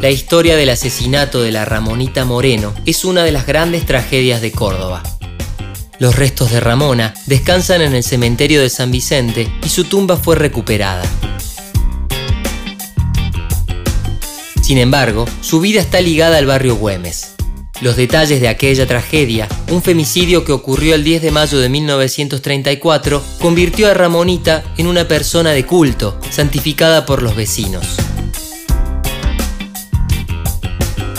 La historia del asesinato de la Ramonita Moreno es una de las grandes tragedias de Córdoba. Los restos de Ramona descansan en el cementerio de San Vicente y su tumba fue recuperada. Sin embargo, su vida está ligada al barrio Güemes. Los detalles de aquella tragedia, un femicidio que ocurrió el 10 de mayo de 1934, convirtió a Ramonita en una persona de culto, santificada por los vecinos.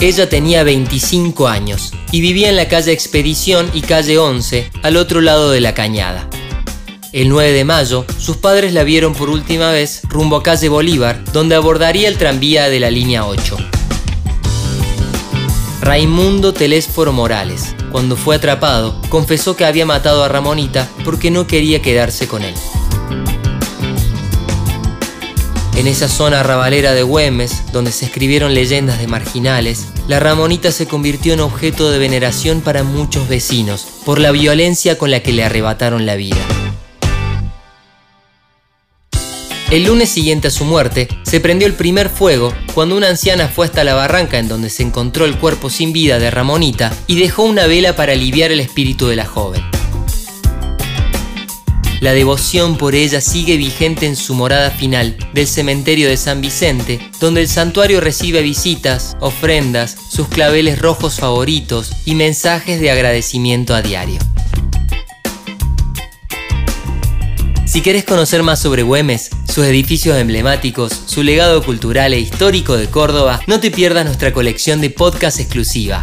Ella tenía 25 años y vivía en la calle Expedición y calle 11, al otro lado de la cañada. El 9 de mayo, sus padres la vieron por última vez rumbo a calle Bolívar, donde abordaría el tranvía de la línea 8. Raimundo Telésforo Morales, cuando fue atrapado, confesó que había matado a Ramonita porque no quería quedarse con él. En esa zona rabalera de Güemes, donde se escribieron leyendas de marginales, la Ramonita se convirtió en objeto de veneración para muchos vecinos por la violencia con la que le arrebataron la vida. El lunes siguiente a su muerte, se prendió el primer fuego cuando una anciana fue hasta la barranca en donde se encontró el cuerpo sin vida de Ramonita y dejó una vela para aliviar el espíritu de la joven. La devoción por ella sigue vigente en su morada final del cementerio de San Vicente, donde el santuario recibe visitas, ofrendas, sus claveles rojos favoritos y mensajes de agradecimiento a diario. Si querés conocer más sobre Güemes, sus edificios emblemáticos, su legado cultural e histórico de Córdoba, no te pierdas nuestra colección de podcast exclusiva.